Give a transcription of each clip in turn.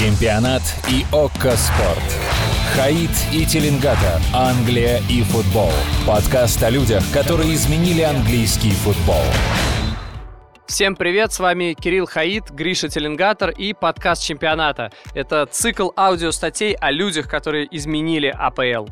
Чемпионат и ОККО Спорт. Хаид и Теленгата. Англия и футбол. Подкаст о людях, которые изменили английский футбол. Всем привет, с вами Кирилл Хаид, Гриша Теленгатор и подкаст чемпионата. Это цикл аудиостатей о людях, которые изменили АПЛ.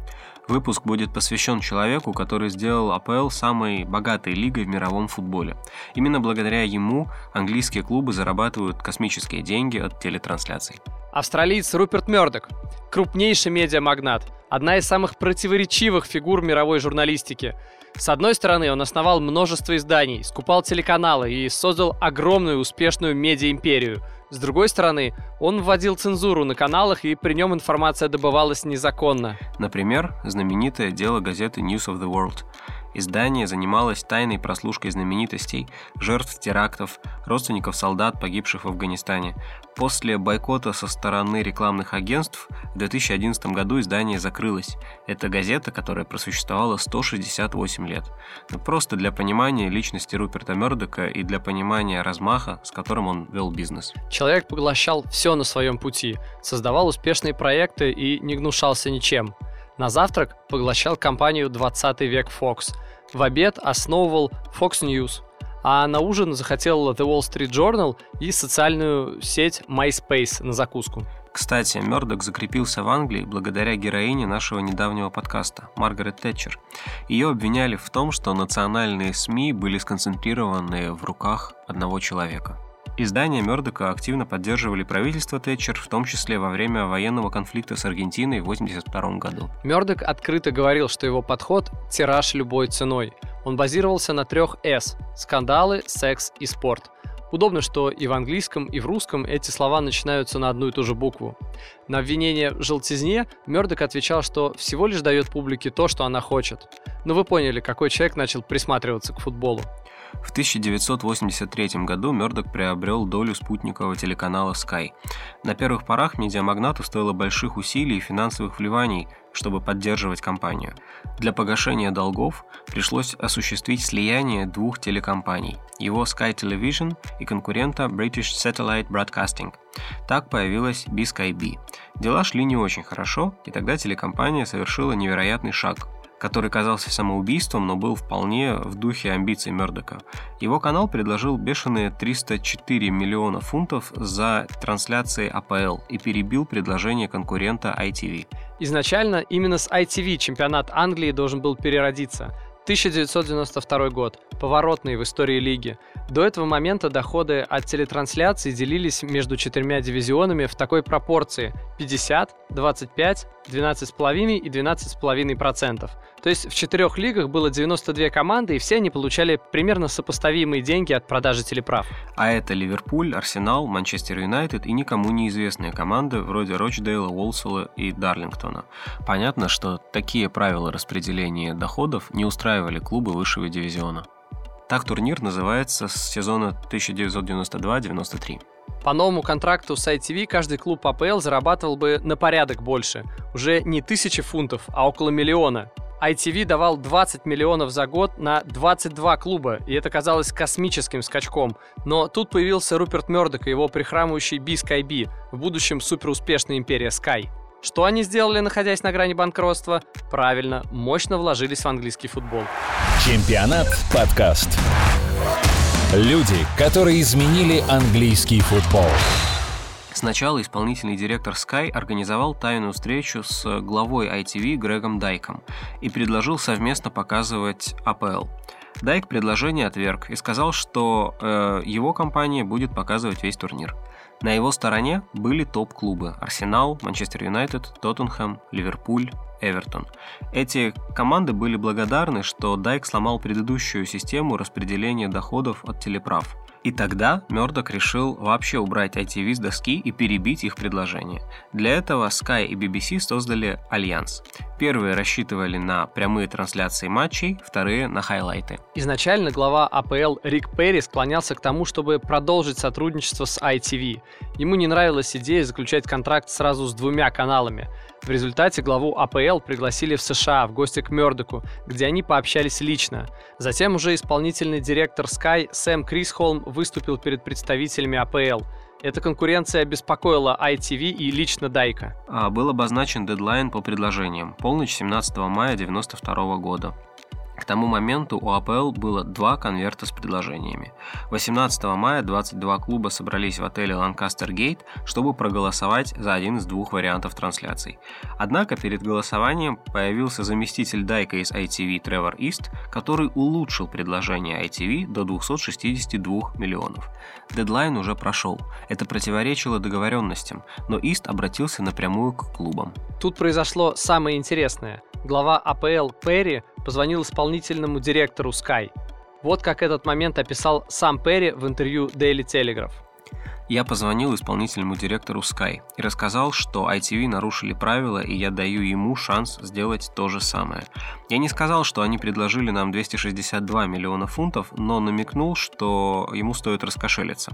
Выпуск будет посвящен человеку, который сделал АПЛ самой богатой лигой в мировом футболе. Именно благодаря ему английские клубы зарабатывают космические деньги от телетрансляций. Австралиец Руперт Мёрдок, крупнейший медиамагнат, одна из самых противоречивых фигур мировой журналистики. С одной стороны, он основал множество изданий, скупал телеканалы и создал огромную успешную медиа-империю. С другой стороны, он вводил цензуру на каналах, и при нем информация добывалась незаконно. Например, знаменитое дело газеты News of the World – Издание занималось тайной прослушкой знаменитостей, жертв терактов, родственников солдат, погибших в Афганистане. После бойкота со стороны рекламных агентств в 2011 году издание закрылось. Это газета, которая просуществовала 168 лет. Но ну, просто для понимания личности Руперта Мердока и для понимания размаха, с которым он вел бизнес. Человек поглощал все на своем пути, создавал успешные проекты и не гнушался ничем. На завтрак поглощал компанию 20 век Fox. В обед основывал Fox News. А на ужин захотел The Wall Street Journal и социальную сеть MySpace на закуску. Кстати, Мёрдок закрепился в Англии благодаря героине нашего недавнего подкаста, Маргарет Тэтчер. Ее обвиняли в том, что национальные СМИ были сконцентрированы в руках одного человека. Издания Мёрдока активно поддерживали правительство Тэтчер, в том числе во время военного конфликта с Аргентиной в 1982 году. Мёрдок открыто говорил, что его подход – тираж любой ценой. Он базировался на трех «С» – скандалы, секс и спорт. Удобно, что и в английском, и в русском эти слова начинаются на одну и ту же букву. На обвинение в желтизне Мёрдок отвечал, что всего лишь дает публике то, что она хочет. Но вы поняли, какой человек начал присматриваться к футболу. В 1983 году Мёрдок приобрел долю спутникового телеканала Sky. На первых порах медиамагнату стоило больших усилий и финансовых вливаний, чтобы поддерживать компанию. Для погашения долгов пришлось осуществить слияние двух телекомпаний – его Sky Television и конкурента British Satellite Broadcasting. Так появилась BSkyB. Дела шли не очень хорошо, и тогда телекомпания совершила невероятный шаг – который казался самоубийством, но был вполне в духе амбиций Мердока. Его канал предложил бешеные 304 миллиона фунтов за трансляции АПЛ и перебил предложение конкурента ITV. Изначально именно с ITV чемпионат Англии должен был переродиться – 1992 год. Поворотный в истории лиги. До этого момента доходы от телетрансляций делились между четырьмя дивизионами в такой пропорции 50, 25, 12,5 и 12,5%. То есть в четырех лигах было 92 команды, и все они получали примерно сопоставимые деньги от продажи телеправ. А это Ливерпуль, Арсенал, Манчестер Юнайтед и никому неизвестные команды вроде Рочдейла, Уолсела и Дарлингтона. Понятно, что такие правила распределения доходов не устраивали клубы высшего дивизиона. Так турнир называется с сезона 1992-93. По новому контракту с ITV каждый клуб АПЛ зарабатывал бы на порядок больше. Уже не тысячи фунтов, а около миллиона. ITV давал 20 миллионов за год на 22 клуба, и это казалось космическим скачком. Но тут появился Руперт Мёрдок и его прихрамывающий Би Sky B, в будущем суперуспешная империя Sky. Что они сделали, находясь на грани банкротства? Правильно, мощно вложились в английский футбол. Чемпионат подкаст. Люди, которые изменили английский футбол. Сначала исполнительный директор Sky организовал тайную встречу с главой ITV Грегом Дайком и предложил совместно показывать АПЛ. Дайк предложение отверг и сказал, что э, его компания будет показывать весь турнир. На его стороне были топ-клубы – Арсенал, Манчестер Юнайтед, Тоттенхэм, Ливерпуль, Эвертон. Эти команды были благодарны, что Дайк сломал предыдущую систему распределения доходов от телеправ – и тогда Мёрдок решил вообще убрать ITV с доски и перебить их предложение. Для этого Sky и BBC создали альянс. Первые рассчитывали на прямые трансляции матчей, вторые на хайлайты. Изначально глава АПЛ Рик Перри склонялся к тому, чтобы продолжить сотрудничество с ITV. Ему не нравилась идея заключать контракт сразу с двумя каналами. В результате главу АПЛ пригласили в США в гости к Мёрдоку, где они пообщались лично. Затем уже исполнительный директор Sky Сэм Крисхолм выступил перед представителями АПЛ. Эта конкуренция беспокоила ITV и лично Дайка. А, был обозначен дедлайн по предложениям – полночь 17 мая 1992 года. К тому моменту у АПЛ было два конверта с предложениями. 18 мая 22 клуба собрались в отеле Lancaster Gate, чтобы проголосовать за один из двух вариантов трансляций. Однако перед голосованием появился заместитель Дайка из ITV Тревор Ист, который улучшил предложение ITV до 262 миллионов. Дедлайн уже прошел. Это противоречило договоренностям, но Ист обратился напрямую к клубам. Тут произошло самое интересное. Глава АПЛ Перри позвонил исполнительному директору Sky. Вот как этот момент описал сам Перри в интервью Daily Telegraph. Я позвонил исполнительному директору Sky и рассказал, что ITV нарушили правила, и я даю ему шанс сделать то же самое. Я не сказал, что они предложили нам 262 миллиона фунтов, но намекнул, что ему стоит раскошелиться.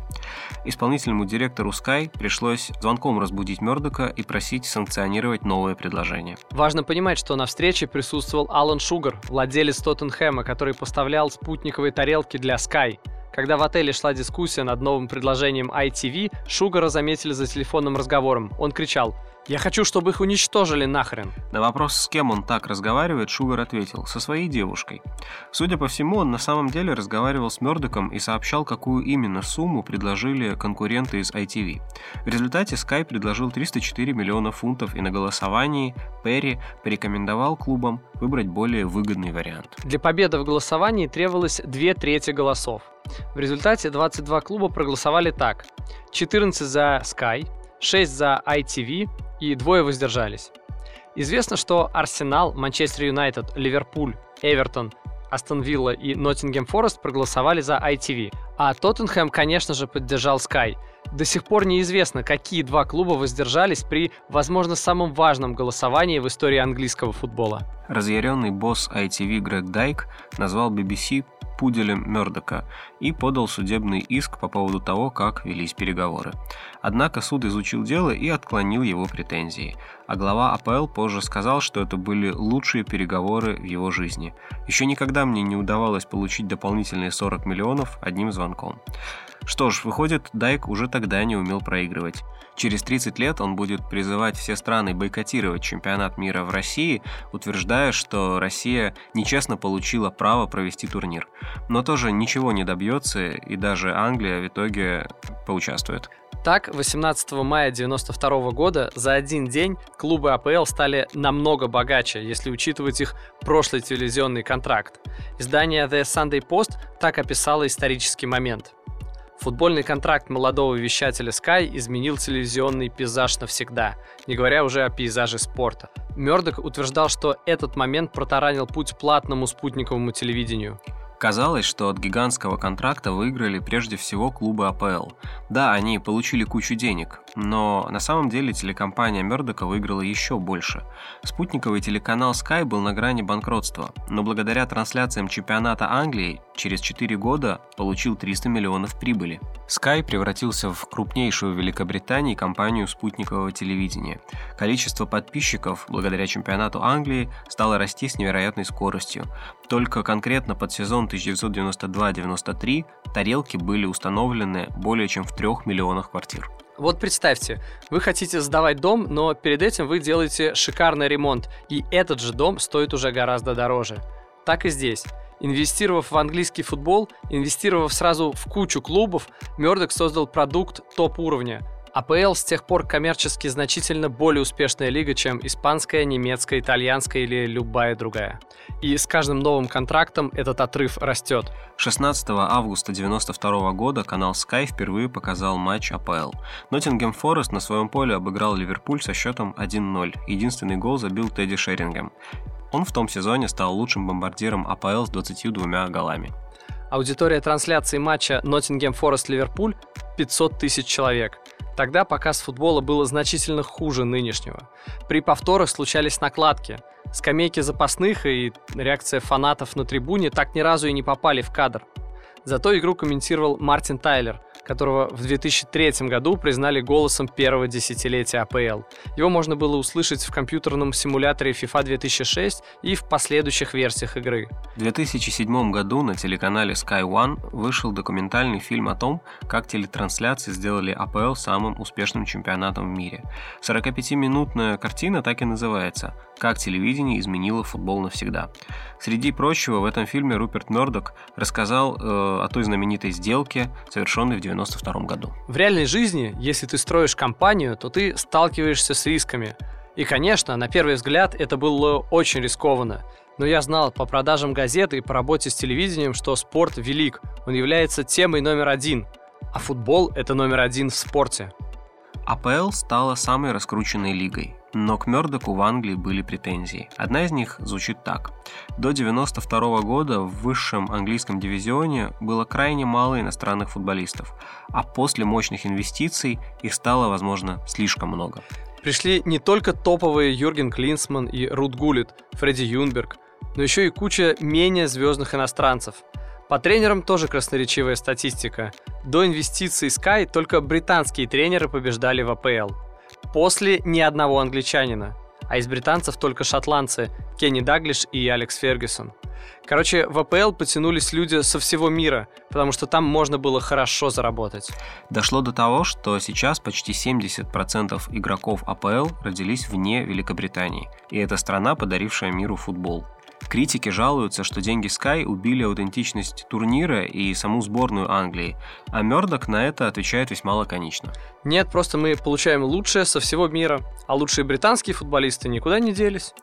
Исполнительному директору Sky пришлось звонком разбудить Мердока и просить санкционировать новое предложение. Важно понимать, что на встрече присутствовал Алан Шугар, владелец Тоттенхэма, который поставлял спутниковые тарелки для Sky. Когда в отеле шла дискуссия над новым предложением ITV, Шугара заметили за телефонным разговором. Он кричал «Я хочу, чтобы их уничтожили нахрен!» На вопрос, с кем он так разговаривает, Шугар ответил «Со своей девушкой». Судя по всему, он на самом деле разговаривал с Мёрдоком и сообщал, какую именно сумму предложили конкуренты из ITV. В результате Sky предложил 304 миллиона фунтов и на голосовании Перри порекомендовал клубам выбрать более выгодный вариант. Для победы в голосовании требовалось две трети голосов. В результате 22 клуба проголосовали так. 14 за Sky, 6 за ITV и двое воздержались. Известно, что Арсенал, Манчестер Юнайтед, Ливерпуль, Эвертон, Астон Вилла и Ноттингем Форест проголосовали за ITV, а Тоттенхэм, конечно же, поддержал Sky. До сих пор неизвестно, какие два клуба воздержались при, возможно, самом важном голосовании в истории английского футбола. Разъяренный босс ITV Грег Дайк назвал BBC пуделем Мёрдока и подал судебный иск по поводу того, как велись переговоры. Однако суд изучил дело и отклонил его претензии, а глава АПЛ позже сказал, что это были лучшие переговоры в его жизни. Еще никогда мне не удавалось получить дополнительные 40 миллионов одним звонком. Что ж, выходит, Дайк уже тогда не умел проигрывать. Через 30 лет он будет призывать все страны бойкотировать чемпионат мира в России, утверждая, что Россия нечестно получила право провести турнир. Но тоже ничего не добьется, и даже Англия в итоге поучаствует. Так, 18 мая 1992 года за один день клубы АПЛ стали намного богаче, если учитывать их прошлый телевизионный контракт. Издание The Sunday Post так описало исторический момент. Футбольный контракт молодого вещателя Sky изменил телевизионный пейзаж навсегда, не говоря уже о пейзаже спорта. Мёрдок утверждал, что этот момент протаранил путь платному спутниковому телевидению. Казалось, что от гигантского контракта выиграли прежде всего клубы АПЛ. Да, они получили кучу денег, но на самом деле телекомпания Мердока выиграла еще больше. Спутниковый телеканал Sky был на грани банкротства, но благодаря трансляциям чемпионата Англии через 4 года получил 300 миллионов прибыли. Sky превратился в крупнейшую в Великобритании компанию спутникового телевидения. Количество подписчиков благодаря чемпионату Англии стало расти с невероятной скоростью. Только конкретно под сезон 1992-93 тарелки были установлены более чем в трех миллионах квартир. Вот представьте, вы хотите сдавать дом, но перед этим вы делаете шикарный ремонт, и этот же дом стоит уже гораздо дороже. Так и здесь. Инвестировав в английский футбол, инвестировав сразу в кучу клубов, Мёрдок создал продукт топ-уровня – АПЛ с тех пор коммерчески значительно более успешная лига, чем испанская, немецкая, итальянская или любая другая. И с каждым новым контрактом этот отрыв растет. 16 августа 1992 года канал Sky впервые показал матч АПЛ. Ноттингем Форест на своем поле обыграл Ливерпуль со счетом 1-0. Единственный гол забил Тедди Шерингем. Он в том сезоне стал лучшим бомбардиром АПЛ с 22 голами. Аудитория трансляции матча Ноттингем Форест Ливерпуль 500 тысяч человек – Тогда показ футбола было значительно хуже нынешнего. При повторах случались накладки. Скамейки запасных и реакция фанатов на трибуне так ни разу и не попали в кадр. Зато игру комментировал Мартин Тайлер, которого в 2003 году признали голосом первого десятилетия АПЛ. Его можно было услышать в компьютерном симуляторе FIFA 2006 и в последующих версиях игры. В 2007 году на телеканале Sky One вышел документальный фильм о том, как телетрансляции сделали АПЛ самым успешным чемпионатом в мире. 45-минутная картина так и называется «Как телевидение изменило футбол навсегда». Среди прочего, в этом фильме Руперт Мёрдок рассказал э, о той знаменитой сделке, совершенной в 1992 году. В реальной жизни, если ты строишь компанию, то ты сталкиваешься с рисками. И, конечно, на первый взгляд это было очень рискованно. Но я знал по продажам газеты и по работе с телевидением, что спорт велик. Он является темой номер один. А футбол – это номер один в спорте. АПЛ стала самой раскрученной лигой, но к Мёрдоку в Англии были претензии. Одна из них звучит так. До 92 года в высшем английском дивизионе было крайне мало иностранных футболистов, а после мощных инвестиций их стало, возможно, слишком много. Пришли не только топовые Юрген Клинсман и Рут Гулит, Фредди Юнберг, но еще и куча менее звездных иностранцев. По тренерам тоже красноречивая статистика. До инвестиций Sky только британские тренеры побеждали в АПЛ. После ни одного англичанина. А из британцев только шотландцы Кенни Даглиш и Алекс Фергюсон. Короче, в АПЛ потянулись люди со всего мира, потому что там можно было хорошо заработать. Дошло до того, что сейчас почти 70% игроков АПЛ родились вне Великобритании, и это страна, подарившая миру футбол. Критики жалуются, что деньги Sky убили аутентичность турнира и саму сборную Англии, а Мёрдок на это отвечает весьма лаконично. Нет, просто мы получаем лучшее со всего мира, а лучшие британские футболисты никуда не делись.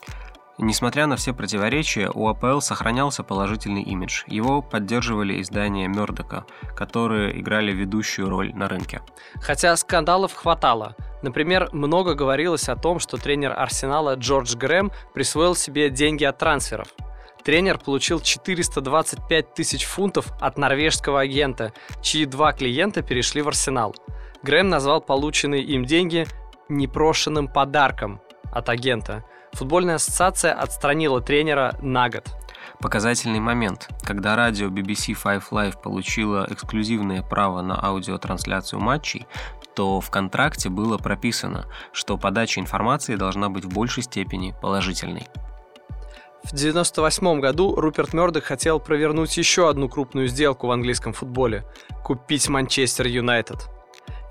Несмотря на все противоречия, у АПЛ сохранялся положительный имидж. Его поддерживали издания Мёрдока, которые играли ведущую роль на рынке. Хотя скандалов хватало. Например, много говорилось о том, что тренер Арсенала Джордж Грэм присвоил себе деньги от трансферов. Тренер получил 425 тысяч фунтов от норвежского агента, чьи два клиента перешли в Арсенал. Грэм назвал полученные им деньги непрошенным подарком от агента – Футбольная ассоциация отстранила тренера на год. Показательный момент, когда радио BBC Five Live получило эксклюзивное право на аудиотрансляцию матчей, то в контракте было прописано, что подача информации должна быть в большей степени положительной. В 1998 году Руперт Мёрдок хотел провернуть еще одну крупную сделку в английском футболе – купить Манчестер Юнайтед.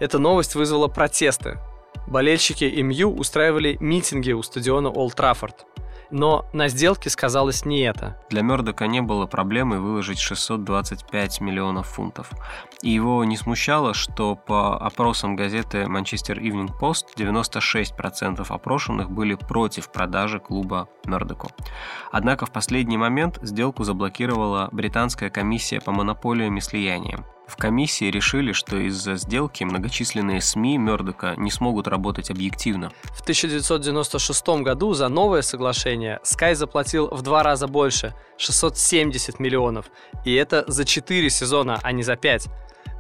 Эта новость вызвала протесты, Болельщики МЮ устраивали митинги у стадиона Олд Траффорд. Но на сделке сказалось не это. Для Мердока не было проблемы выложить 625 миллионов фунтов. И его не смущало, что по опросам газеты Manchester Evening Post 96% опрошенных были против продажи клуба Мердоку. Однако в последний момент сделку заблокировала британская комиссия по монополиям и слияниям. В комиссии решили, что из-за сделки многочисленные СМИ Мёрдока не смогут работать объективно. В 1996 году за новое соглашение Sky заплатил в два раза больше – 670 миллионов. И это за 4 сезона, а не за 5.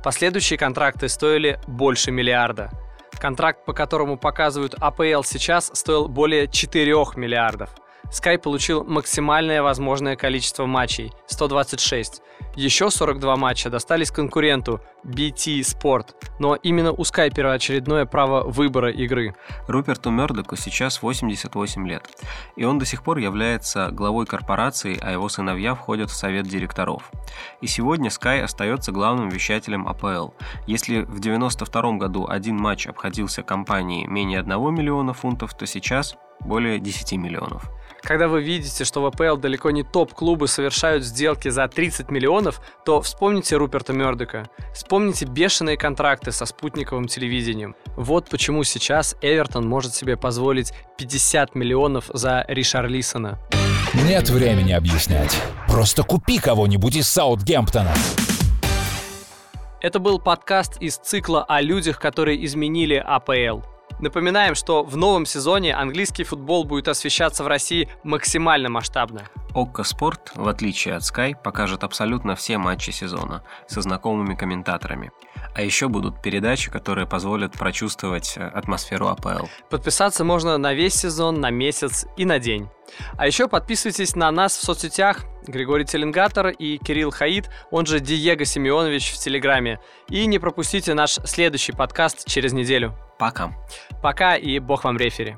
Последующие контракты стоили больше миллиарда. Контракт, по которому показывают АПЛ сейчас, стоил более 4 миллиардов. Sky получил максимальное возможное количество матчей – 126. Еще 42 матча достались конкуренту BT Sport, но именно у Sky первоочередное право выбора игры. Руперту Мёрдоку сейчас 88 лет, и он до сих пор является главой корпорации, а его сыновья входят в совет директоров. И сегодня Sky остается главным вещателем АПЛ. Если в 92 году один матч обходился компании менее 1 миллиона фунтов, то сейчас более 10 миллионов. Когда вы видите, что в АПЛ далеко не топ-клубы совершают сделки за 30 миллионов, то вспомните Руперта Мёрдока. Вспомните бешеные контракты со спутниковым телевидением. Вот почему сейчас Эвертон может себе позволить 50 миллионов за Ришарлисона. Нет времени объяснять. Просто купи кого-нибудь из Саутгемптона. Это был подкаст из цикла о людях, которые изменили АПЛ. Напоминаем, что в новом сезоне английский футбол будет освещаться в России максимально масштабно. Окко Спорт, в отличие от Sky, покажет абсолютно все матчи сезона со знакомыми комментаторами. А еще будут передачи, которые позволят прочувствовать э, атмосферу АПЛ. Подписаться можно на весь сезон, на месяц и на день. А еще подписывайтесь на нас в соцсетях. Григорий Теленгатор и Кирилл Хаид, он же Диего Семенович в Телеграме. И не пропустите наш следующий подкаст через неделю. Пока. Пока и бог вам рефери.